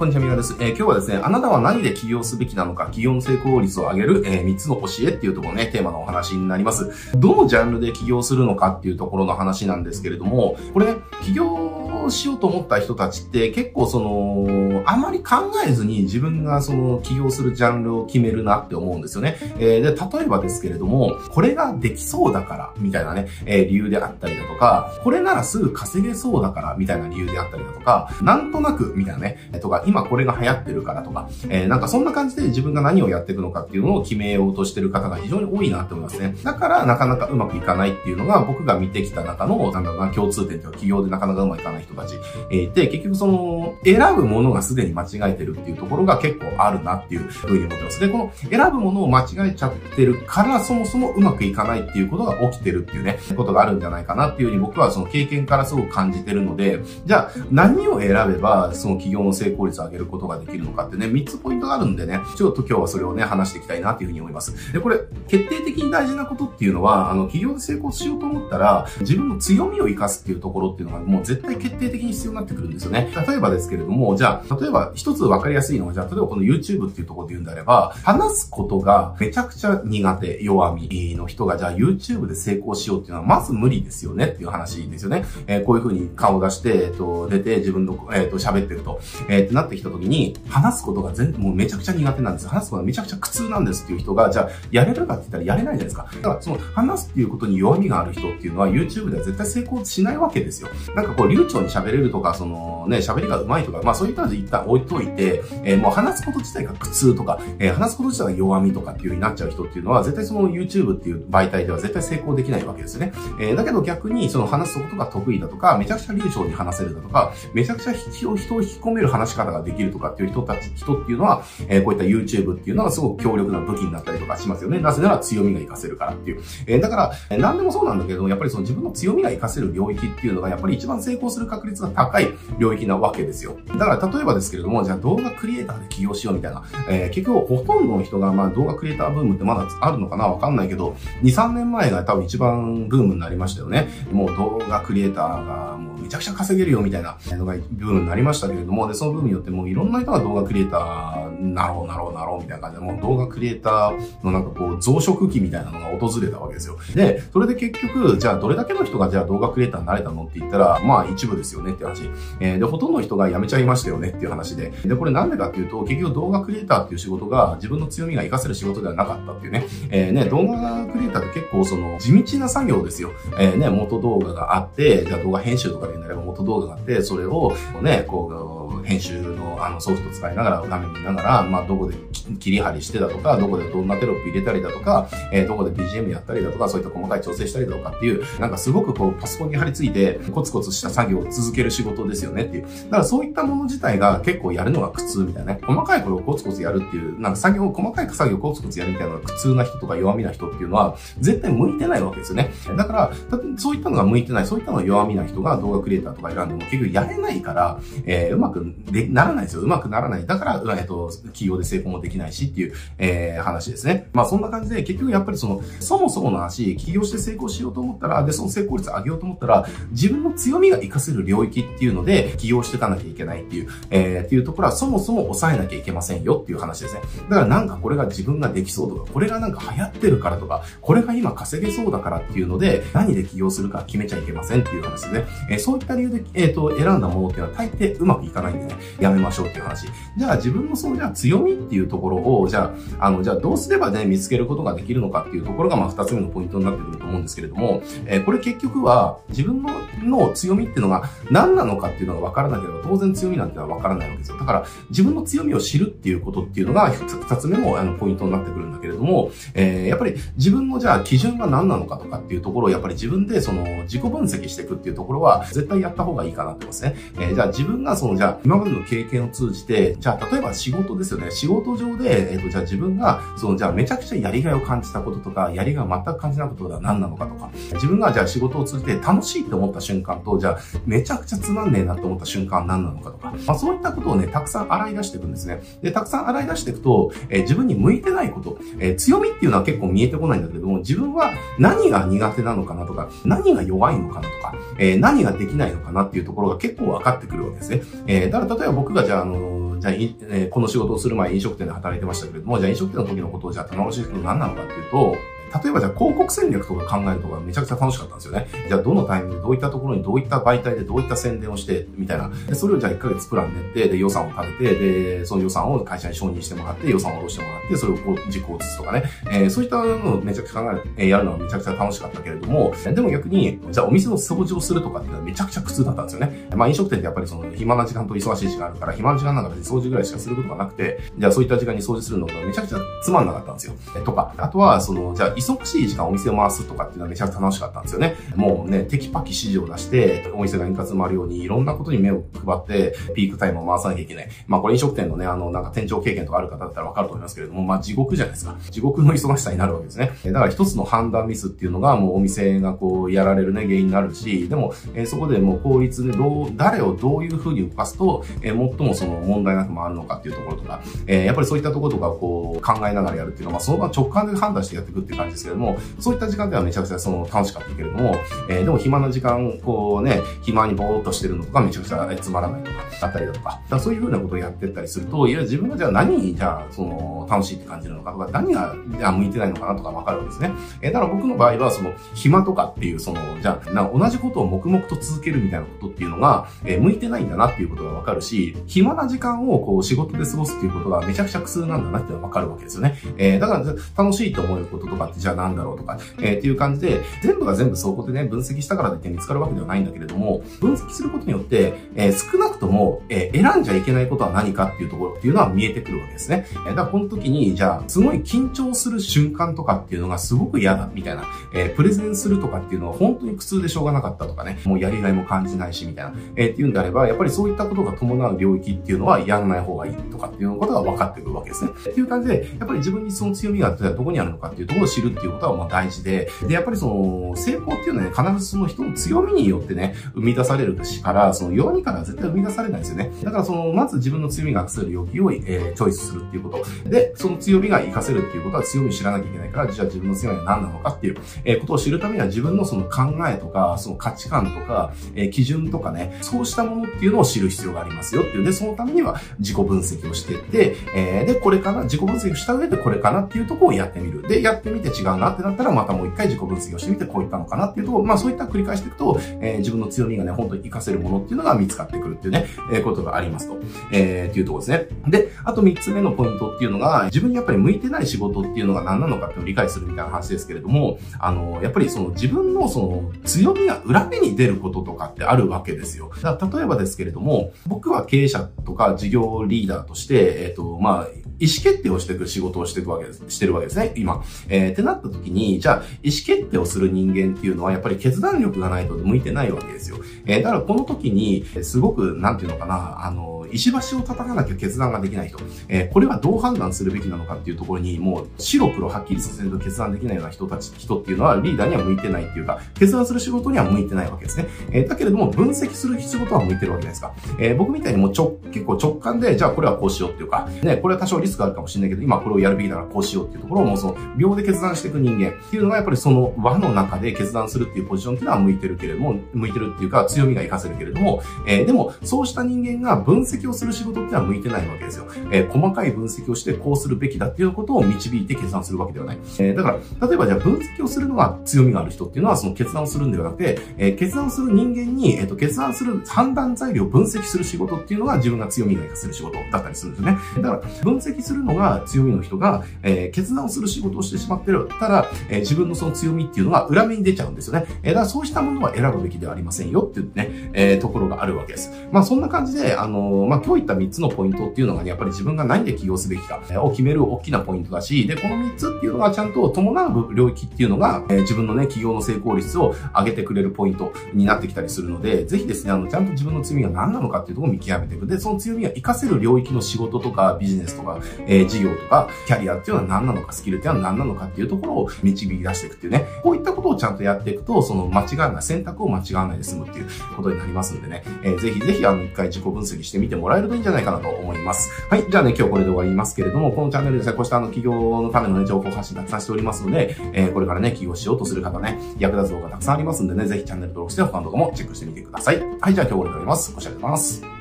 こんにちは、みなです。えー、今日はですね、あなたは何で起業すべきなのか、起業の成功率を上げる、えー、3つの教えっていうところね、テーマのお話になります。どのジャンルで起業するのかっていうところの話なんですけれども、これ、起業しようと思った人たちって結構その、あまり考えずに自分がその起業するジャンルを決めるなって思うんですよね。えー、で、例えばですけれども、これができそうだから、みたいなね、えー、理由であったりだとか、これならすぐ稼げそうだから、みたいな理由であったりだとか、なんとなく、みたいなね、とか、今これが流行ってるからとか、えー、なんかそんな感じで自分が何をやっていくのかっていうのを決めようとしてる方が非常に多いなって思いますね。だからなかなかうまくいかないっていうのが僕が見てきた中の、なんだろうな、共通点というか企業でなかなかうまくいかない人たち、えー、で、結局その、選ぶものがすでに間違えてるっていうところが結構あるなっていうふうに思ってます。で、この選ぶものを間違えちゃってるからそもそもうまくいかないっていうことが起きてるっていうね、ことがあるんじゃないかなっていうふうに僕はその経験からすごく感じてるので、じゃあ何を選べばその企業の成功率を上げることができるのかってね、3つポイントがあるんでね、ちょっと今日はそれをね、話していきたいなっていうふうに思います。で、これ、決定的に大事なことっていうのは、あの、企業で成功しようと思ったら、自分の強みを活かすっていうところっていうのがもう絶対決定的に必要になってくるんですよね。例えばですけれども、じゃあ、例えば一つ分かりやすいのは、じゃあ、例えばこの YouTube っていうところで言うんであれば、話すことがめちゃくちゃ苦手、弱みの人が、じゃあ YouTube で成功しようっていうのはまず無理ですよねっていう話ですよね。えー、こういうふうに顔を出して、えっと、出て自分の、えっと、喋ってると、えー、ってなってきた時に、話すことが全もうめちゃくちゃ苦手なんです。話すことがめちゃくちゃ苦痛なんですっていう人が、じゃあ、やれるかって言ったらやれないじゃないですか。だから、その、話すっていうことに弱みがある人っていうのは、YouTube では絶対成功しないわけですよ。なんかこう、流暢に喋れるとか、その、ね、喋りが上手いとか、まあそういったので一旦置いといて、えー、もう話すこと自体が苦痛とか、えー、話すこと自体が弱みとかっていう風になっちゃう人っていうのは、絶対その YouTube っていう媒体では絶対成功できないわけですよね。えー、だけど逆に、その話すことが得意だとか、めちゃくちゃ流暢に話せるだとか、めちゃくちゃ人を引き込める話し方ができるとかっていう人たち、人っていうのは、えー、こういった YouTube っていうのがすごく強力な武器になったりとかしますよね。なぜなら強みが活かせるからっていう。えー、だから、えー、何でもそうなんだけど、やっぱりその自分の強みが活かせる領域っていうのが、やっぱり一番成功する確率が高い領域なわけですよ。だから例えばですけれども、じゃあ動画クリエイターで起業しようみたいな。えー、結局ほとんどの人が、まあ動画クリエイターブームってまだあるのかなわかんないけど、2、3年前が多分一番ブームになりましたよね。もう動画クリエイターがもうめちゃくちゃ稼げるよみたいなのがブームになりましたけれども、で、そのブームによってもういろんな人が動画クリエイターなろうなろうなろうみたいな感じで、もう動画クリエイターのなんかこう増殖期みたいなのが訪れたわけですよ。で、それで結局、じゃあどれだけの人がじゃあ動画クリエイターになれたのって言ったら、まあ一部ですよねって話。えー、で、ほとんど人が辞めちゃいましたよねっていう話で。で、これなんでかっていうと、結局動画クリエイターっていう仕事が自分の強みが活かせる仕事ではなかったっていうね。えー、ね、動画クリエイターって結構その地道な作業ですよ。えー、ね、元動画があって、じゃあ動画編集とかで言うなれば元動画があって、それをね、こう、編集のあのソフト使いながら、画面見ながら、まあどこで切り張りしてだとか、どこでどんなテロップ入れたりだとか、えー、どこで BGM やったりだとか、そういった細かい調整したりだとかっていう、なんかすごくこうパソコンに張り付いてコツコツした作業を続ける仕事ですよねっていう。だからそういったもの自体が結構やるのが苦痛みたいなね。細かいことをコツコツやるっていう、なんか作業、細かい作業をコツコツやるみたいなのが苦痛な人とか弱みな人っていうのは絶対向いてないわけですよね。だから、そういったのが向いてない、そういったのが弱みな人が動画クリエイターとか選んでも結局やれないから、えー、うまくでならないですよ。うまくならない。だから、えっと、企業で成功もできないしっていう、えー、話ですね。まあそんな感じで、結局やっぱりその、そもそもの話、起業して成功しようと思ったら、で、その成功率上げようと思ったら、自分の強みが活かせる領域っていうので、起業していかなきゃいけないっていう、えー、っていうところは、そもそも抑えなきゃいけませんよっていう話ですね。だからなんかこれが自分ができそうとか、これがなんか流行ってるからとか、これが今稼げそうだからっていうので、何で起業するか決めちゃいけませんっていう話ですね。えー、そういった理由で、えっ、ー、と、選んだものっていうのは大抵うまくいかないんでね、やめましょうっていう話。じゃあ自分のその、じゃあ強みっていうところを、じゃあ、あの、じゃあどうすればね、見つけることができるのかっていうところが、まあ二つ目のポイントになってくると思うんですけれども、えー、これ結局は自分のの強みっていうのが何なのかっていうのが分からなければ当然強みなんてのは分からないわけですよ。だから自分の強みを知るっていうことっていうのが二つ目のあのポイントになってくるんだけれども、えー、やっぱり自分のじゃあ基準が何なのかとかっていうところをやっぱり自分でその自己分析していくっていうところは絶対やった方がいいかなってますね。えー、じゃあ自分がそのじゃあ今までの経験を通じて、じゃあ例えば仕事ですよね。仕事上で、えっ、ー、とじゃあ自分がそのじゃあめちゃくちゃやりがいを感じたこととか、やりがいを全く感じないことが何なのかとか、自分がじゃあ仕事を通じて楽しいって思った瞬間と、じゃあめちゃくちゃつまんねえなって思った瞬間何なのかとか、まあそういったことをね、たくさん洗い出していくんですね。で、たくさん洗い出していくと、えー、自分に向いてないこと、えー、強みっていうのは結構見えてこないんだけども、自分は何が苦手なのかなとか、何が弱いのかなとか、えー、何ができないのかなっていうところが結構分かってくるわけですね。えー、だから例えば僕がじゃ、あの、じゃあ、え、この仕事をする前飲食店で働いてましたけれども、じゃあ飲食店の時のことをじゃあ楽しいこと何なのかっていうと、例えばじゃあ広告戦略とか考えるとかめちゃくちゃ楽しかったんですよね。じゃあどのタイミングどういったところにどういった媒体でどういった宣伝をして、みたいな。でそれをじゃあ1ヶ月プラン練って、で予算を立てて、で、その予算を会社に承認してもらって、予算を下ろしてもらって、それをこう実行を移すとかね。えー、そういったのをめちゃくちゃ考え、え、やるのはめちゃくちゃ楽しかったけれども、でも逆に、じゃあお店の掃除をするとかっていうのはめちゃくちゃ苦痛だったんですよね。まあ飲食店ってやっぱりその暇な時間と忙しい時間あるから、暇な時間なんか別に掃除ぐらいしかすることがなくて、じゃあそういった時間に掃除するのがめちゃくちゃつまんなかったんですよ。とか、あとは、その、じゃあ忙しい時間お店を回すとかっていうのはめちゃくちゃ楽しかったんですよね。もうね、テキパキ指示を出して、お店が円滑回るようにいろんなことに目を配って、ピークタイムを回さなきゃいけない。まあこれ飲食店のね、あの、なんか店長経験とかある方だったらわかると思いますけれども、まあ地獄じゃないですか。地獄の忙しさになるわけですね。だから一つの判断ミスっていうのがもうお店がこうやられるね、原因になるし、でも、えー、そこでもう効率でどう、誰をどういう風に動かすと、えー、最もその問題なく回るのかっていうところとか、えー、やっぱりそういったところとかこう考えながらやるっていうのは、まあその場直感で判断してやっていくっていう感じですけども、そういった時間ではめちゃくちゃその楽しかったけれども、えー、でも暇な時間、こうね、暇にぼーっとしてるのとかめちゃくちゃつまらないとか、あったりだとか、だそういうふうなことをやってったりすると、いや、自分がじゃあ何に、じゃあ、その、楽しいって感じるのかとか、何が、じゃあ向いてないのかなとかわかるわけですね。えー、だから僕の場合は、その、暇とかっていう、その、じゃあ、な同じことを黙々と続けるみたいなことっていうのが、えー、向いてないんだなっていうことがわかるし、暇な時間をこう仕事で過ごすっていうことがめちゃくちゃ苦痛なんだなってわかるわけですよね。えー、だから楽しいと思えることとかってじゃあ何だろうとか、えー、っていう感じで、全部が全部そこでね、分析したからといって見つかるわけではないんだけれども、分析することによって、えー、少なくとも、えー、選んじゃいけないことは何かっていうところっていうのは見えてくるわけですね。えー、だからこの時に、じゃあ、すごい緊張する瞬間とかっていうのがすごく嫌だ、みたいな、えー、プレゼンするとかっていうのは本当に苦痛でしょうがなかったとかね、もうやりがいも感じないし、みたいな、えー、っていうんであれば、やっぱりそういったことが伴う領域っていうのはやんない方がいいとかっていうことが分かってくるわけですね。っていう感じで、やっぱり自分にその強みがどこにあるのかっていうところを知るっていうことはまあ大事で、で、やっぱりその、成功っていうのはね、必ずその人の強みによってね、生み出されるから、その弱みから絶対生み出されないですよね。だからその、まず自分の強みが活かせる要求を、えー、チョイスするっていうこと。で、その強みが活かせるっていうことは強み知らなきゃいけないから、じゃあ自分の強みは何なのかっていう、えー、ことを知るためには自分のその考えとか、その価値観とか、えー、基準とかね、そうしたものっていうのを知る必要がありますよっていう。で、そのためには自己分析をしていって、えー、で、これかな、自己分析した上でこれかなっていうとこをやってみる。で、やってみて違うなってなったら、またもう一回自己分析をしてみて、こういったのかなっていうとこ、まあそういった繰り返していくと、えー、自分の強みがね、本当に活かせるものっていうのが見つかってくるっていうね、えー、ことがありますと。えー、っていうところですね。で、あと三つ目のポイントっていうのが、自分にやっぱり向いてない仕事っていうのが何なのかっていうのを理解するみたいな話ですけれども、あの、やっぱりその自分のその強みが裏目に出ることとかってあるわけですよ。だから例えばですけれども、僕は経営者とか事業リーダーとして、えっ、ー、と、まあ、意思決定をしていく仕事をしていくわけです、してるわけですね、今。えー、ってなった時に、じゃあ、意思決定をする人間っていうのは、やっぱり決断力がないと向いてないわけですよ。えー、だからこの時に、すごく、なんていうのかな、あの、石橋を叩かなきゃ決断ができない人、えー、これはどう判断するべきなのかっていうところに、もう白黒はっきりさせると決断できないような人たち、人っていうのはリーダーには向いてないっていうか、決断する仕事には向いてないわけですね。えー、だけれども、分析する仕事は向いてるわけじゃないですか。えー、僕みたいにもうちょ、結構直感で、じゃあこれはこうしようっていうか、ね、これは多少リスクあるかもしれないけど、今これをやるべきならこうしようっていうところをもうその、秒で決断していく人間っていうのが、やっぱりその輪の中で決断するっていうポジションっていうのは向いてるけれども、向いてるっていうか強みが活かせるけれども、えー、でも、そうした人間が分析をする仕事ってのは向いてないわけですよ。えー、細かい分析をしてこうするべきだっていうことを導いて決断するわけではない。えー、だから、例えばじゃあ分析をするのが強みがある人っていうのはその決断をするんではなくて、えー、決断する人間に、えっ、と、決断する判断材料を分析する仕事っていうのが自分が強みが活かせる仕事だったりするんですよね。だから、分析するのが強みの人が、え決断をする仕事をしてしまってるたら、え自分のその強みっていうのが裏目に出ちゃうんですよね。えだからそうしたものは選ぶべきではありませんよっていうね、えところがあるわけです。まあそんな感じで、あのまあ今日言った3つのポイントっていうのがね、やっぱり自分が何で起業すべきかを決める大きなポイントだし、で、この3つっていうのがちゃんと伴う領域っていうのが、え自分のね、起業の成功率を上げてくれるポイントになってきたりするので、ぜひですね、あの、ちゃんと自分の強みが何なのかっていうところを見極めていく。で、その強みが活かせる領域の仕事とかビジネスとか、えー、事業とか、キャリアっていうのは何なのか、スキルっていうのは何なのかっていうところを導き出していくっていうね、こういったことをちゃんとやっていくと、その間違わない、選択を間違わないで済むっていうことになりますんでね、えー、ぜひぜひあの、一回自己分析してみてもらえるといいんじゃないかなと思います。はい。じゃあね、今日これで終わりますけれども、このチャンネルでですね、こうしたあの、企業のためのね、情報発信たくさんしておりますので、えー、これからね、起業しようとする方ね、役立つ動画たくさんありますんでね、ぜひチャンネル登録して他の動画もチェックしてみてください。はい。じゃあ今日これで終わります。ご視聴ありがとうございます。